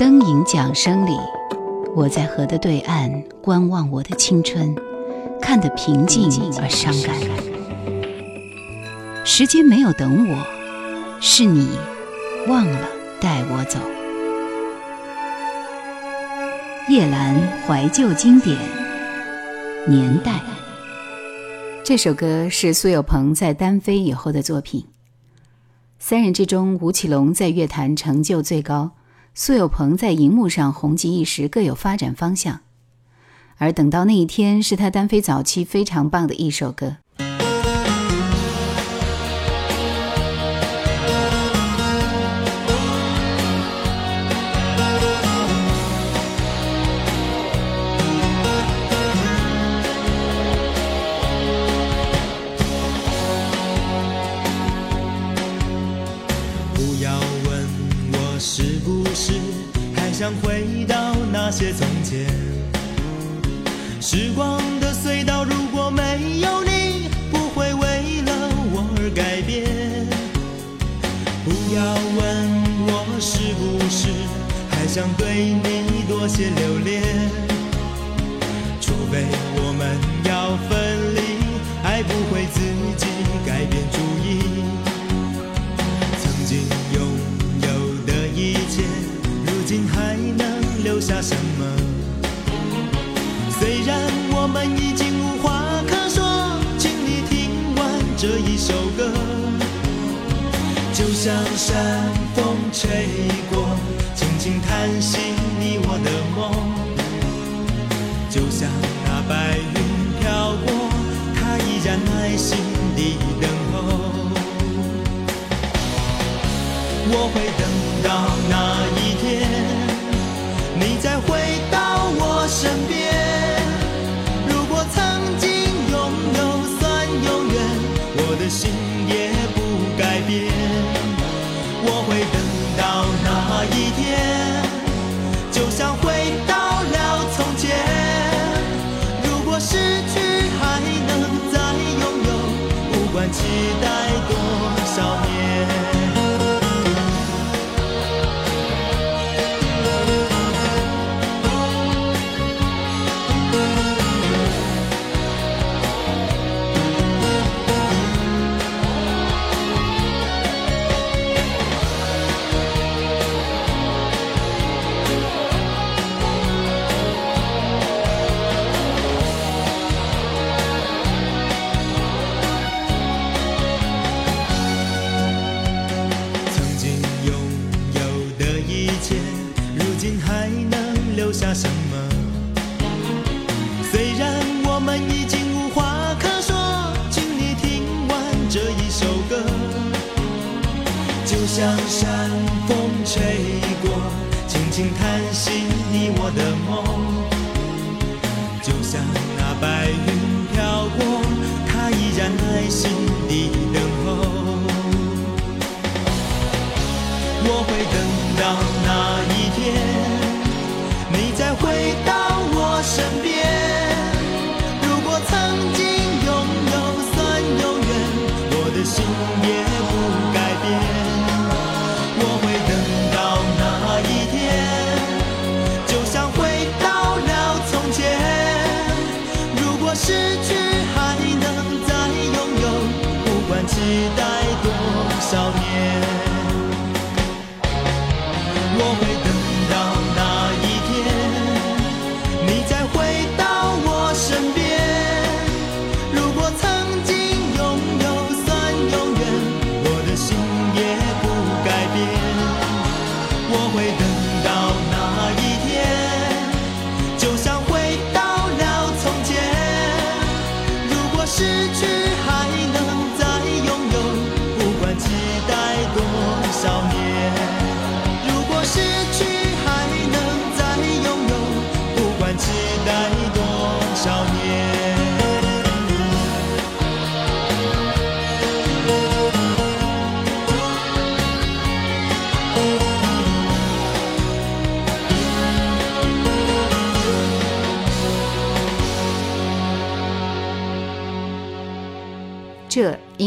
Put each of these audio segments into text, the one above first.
灯影桨声里，我在河的对岸观望我的青春，看得平静而伤感。时间没有等我，是你忘了带我走。叶兰怀旧经典年代，这首歌是苏有朋在单飞以后的作品。三人之中，吴奇隆在乐坛成就最高，苏有朋在荧幕上红极一时，各有发展方向。而等到那一天，是他单飞早期非常棒的一首歌。回到那些从前，时光的隧道，如果没有你，不会为了我而改变。不要问我是不是还想对你多些留恋，除非我们要分离，爱不会自己改变主意。留下什么？虽然我们已经无话可说，请你听完这一首歌。就像山风吹过，轻轻叹息你我的梦。就像那白云飘过，它依然耐心地等候。我会等期待多少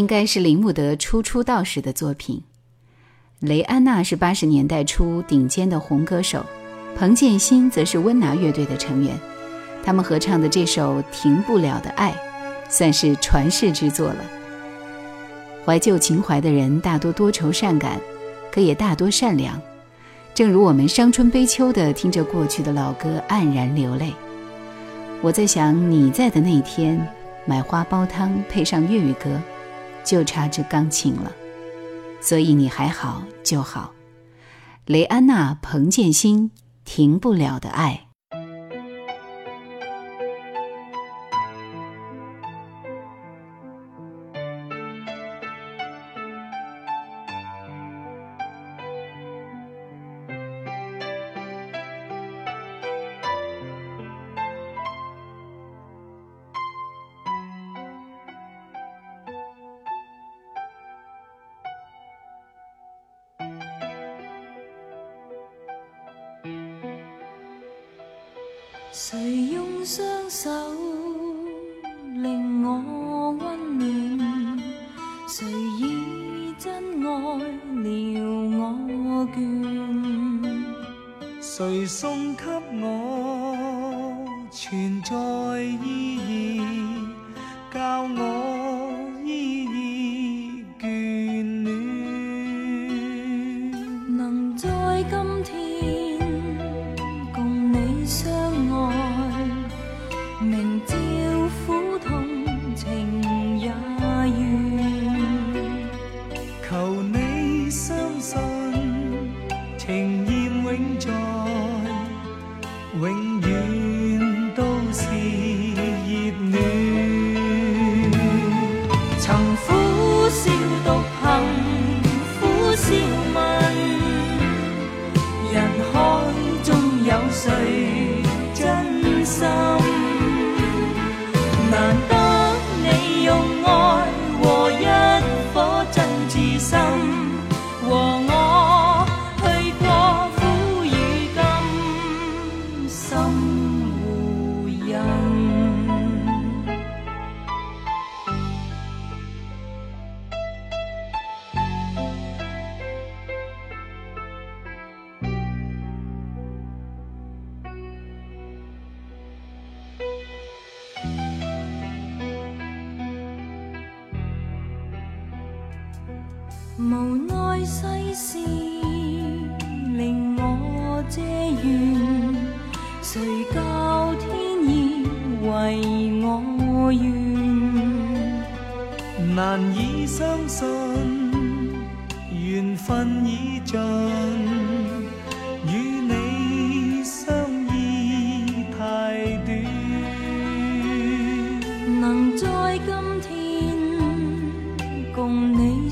应该是林木德初出道时的作品。雷安娜是八十年代初顶尖的红歌手，彭建新则是温拿乐队的成员，他们合唱的这首《停不了的爱》，算是传世之作了。怀旧情怀的人大多多愁善感，可也大多善良。正如我们伤春悲秋的听着过去的老歌，黯然流泪。我在想，你在的那一天，买花煲汤配上粤语歌，就差这钢琴了。所以你还好就好。雷安娜·彭建新，《停不了的爱》。意义，教我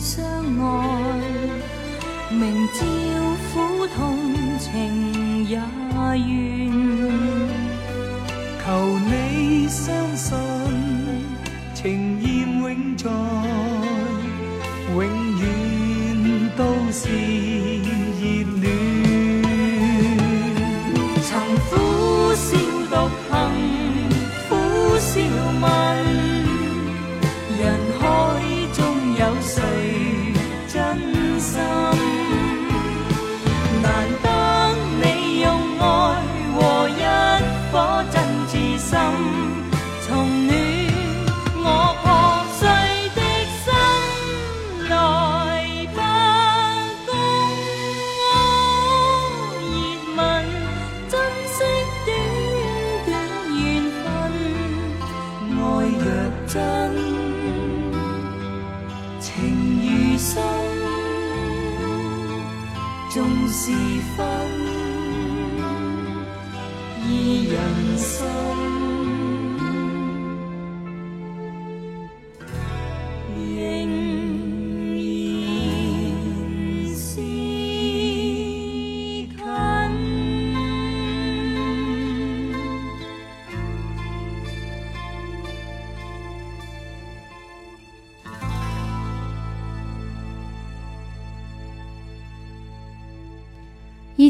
相爱，明朝苦痛情也愿。求你相信，情意永在，永远都是纵是分，二人心。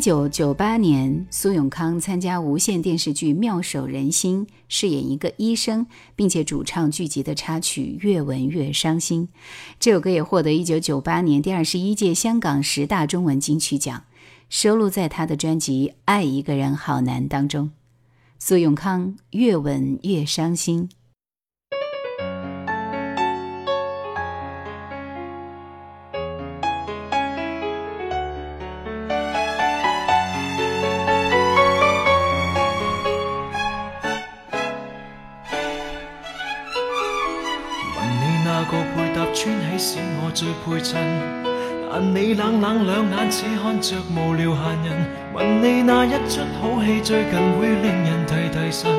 九九八年，苏永康参加无线电视剧《妙手仁心》，饰演一个医生，并且主唱剧集的插曲《越闻越伤心》。这首歌也获得一九九八年第二十一届香港十大中文金曲奖。收录在他的专辑《爱一个人好难》当中。苏永康越吻越伤心。只看着无聊闲人。问你那一出好戏最近会令人提提神，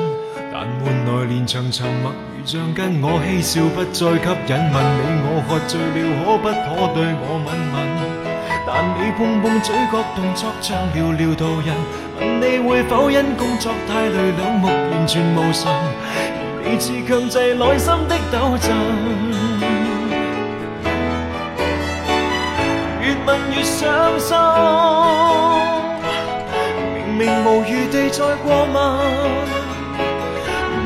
但换来连场沉默如像跟我嬉笑不再吸引。问你我喝醉了可不可对我吻吻？但你碰碰嘴角动作像寥寥途人。问你会否因工作太累两目完全无神？而你似强制内心的斗争。问越伤心，明明无余地再过问，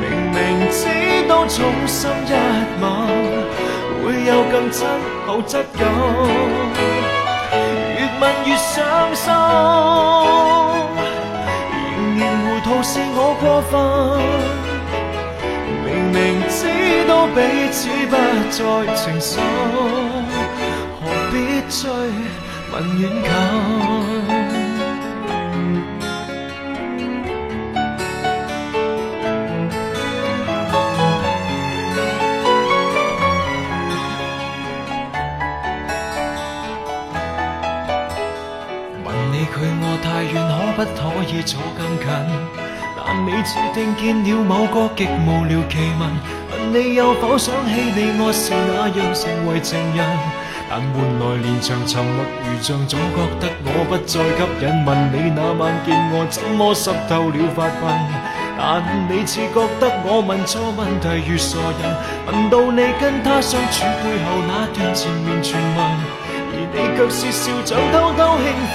明明知道重心一吻会有更亲厚质感，越问越伤心，仍然糊涂是我过分，明明知道彼此不再情深。必追问远近，问你距我太远，可不可以坐更近？但你注定见了某个极无聊奇闻，问你有否想起你我是那样成为情人？但换来连场沉默如像，总觉得我不再吸引。问你那晚见我怎么湿透了发鬓？但你似觉得我问错问题如傻人。问到你跟他相处背后那段缠绵传闻，而你却是笑像偷偷兴奋。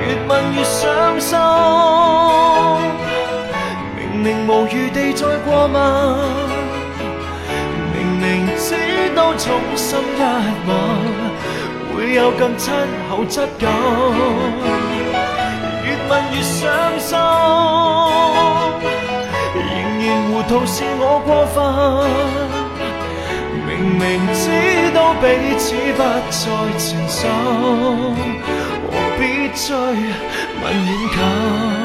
越问越伤心，明明无余地再过问都。衷心一吻，会有更亲厚质感。越问越伤心，仍然糊涂是我过分。明明知道彼此不再情深，何必追问远近？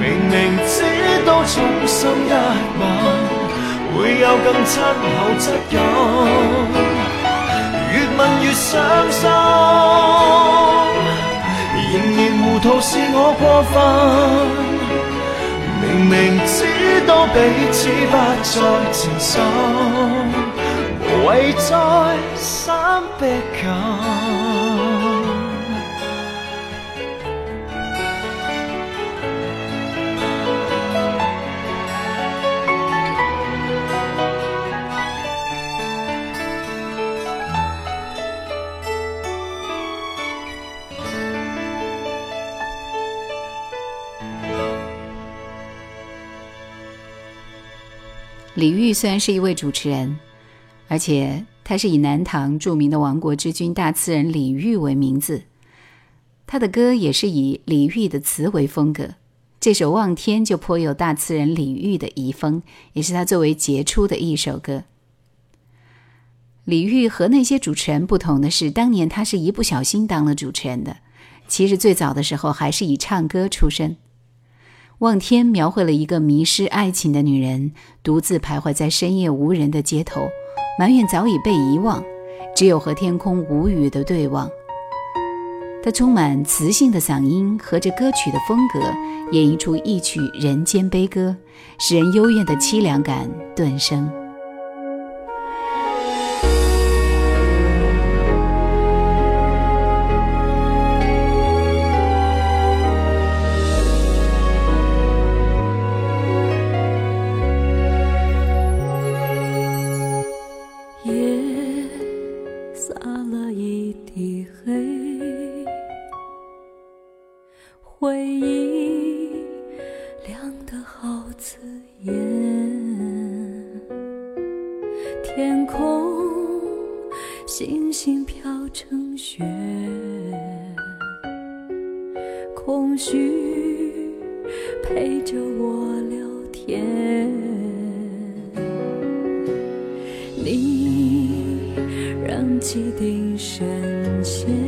明明知道衷心一吻会有更亲厚质感，越问越伤心，仍然糊涂是我过分。明明知道彼此不再情深。为再三逼近。李煜虽然是一位主持人。而且他是以南唐著名的亡国之君大词人李煜为名字，他的歌也是以李煜的词为风格。这首《望天》就颇有大词人李煜的遗风，也是他最为杰出的一首歌。李煜和那些主持人不同的是，当年他是一不小心当了主持人的。其实最早的时候还是以唱歌出身。《望天》描绘了一个迷失爱情的女人，独自徘徊在深夜无人的街头。埋怨早已被遗忘，只有和天空无语的对望。她充满磁性的嗓音和着歌曲的风格，演绎出一曲人间悲歌，使人幽怨的凄凉感顿生。空虚陪着我聊天，你让既定神仙。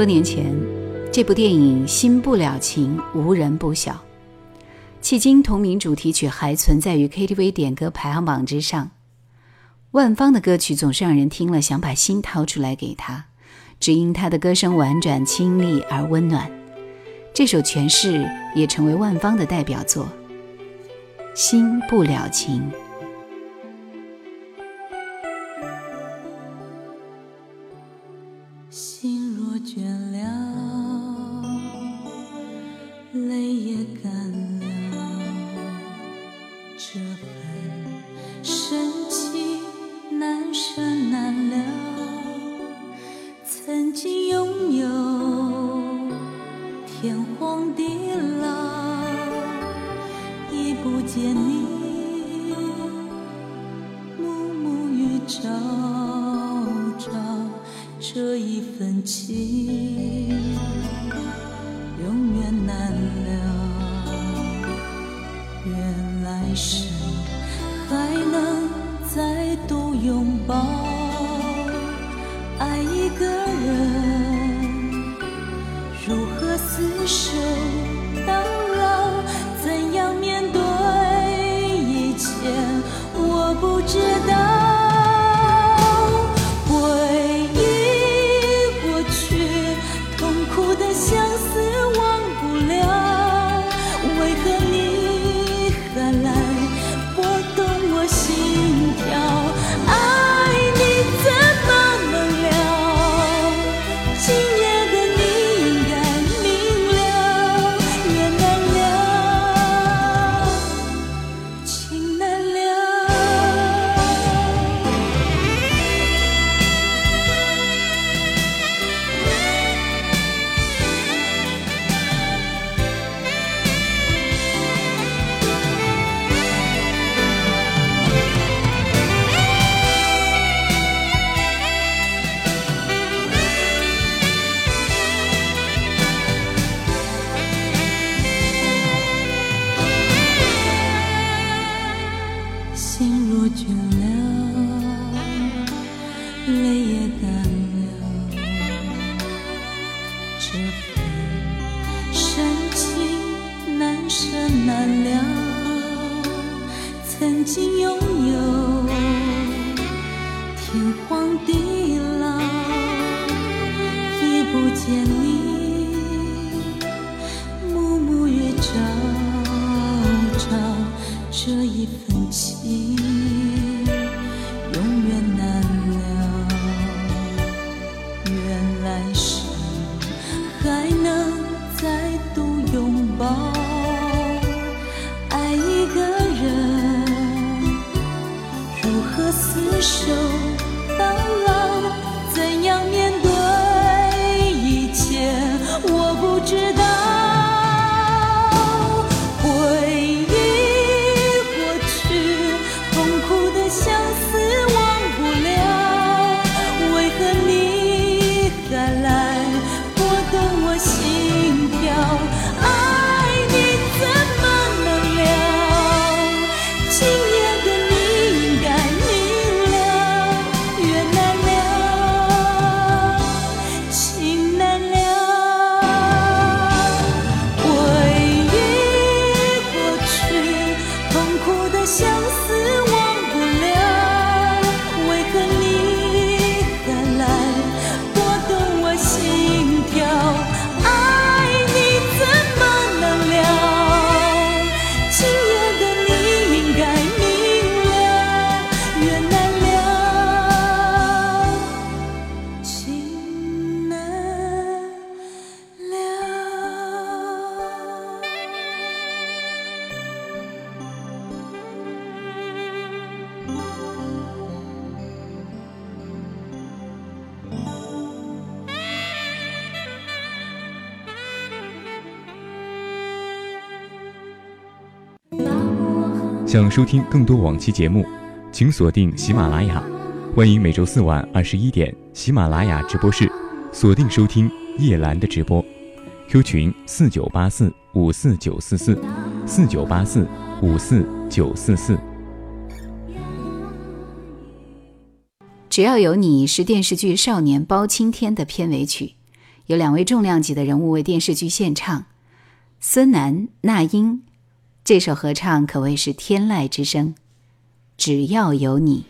多年前，这部电影《新不了情》无人不晓，迄今同名主题曲还存在于 KTV 点歌排行榜之上。万芳的歌曲总是让人听了想把心掏出来给她，只因她的歌声婉转、清丽而温暖。这首《诠释也成为万芳的代表作，《心不了情》。抱爱一个手。想收听更多往期节目请锁定喜马拉雅。欢迎每周四晚二十一点喜马拉雅直播室锁定收听叶兰的直播。Q 群四九八四五四九四四四九八四五四九四四。只要有你是电视剧少年包青天的片尾曲有两位重量级的人物为电视剧献唱孙楠那英这首合唱可谓是天籁之声只要有你。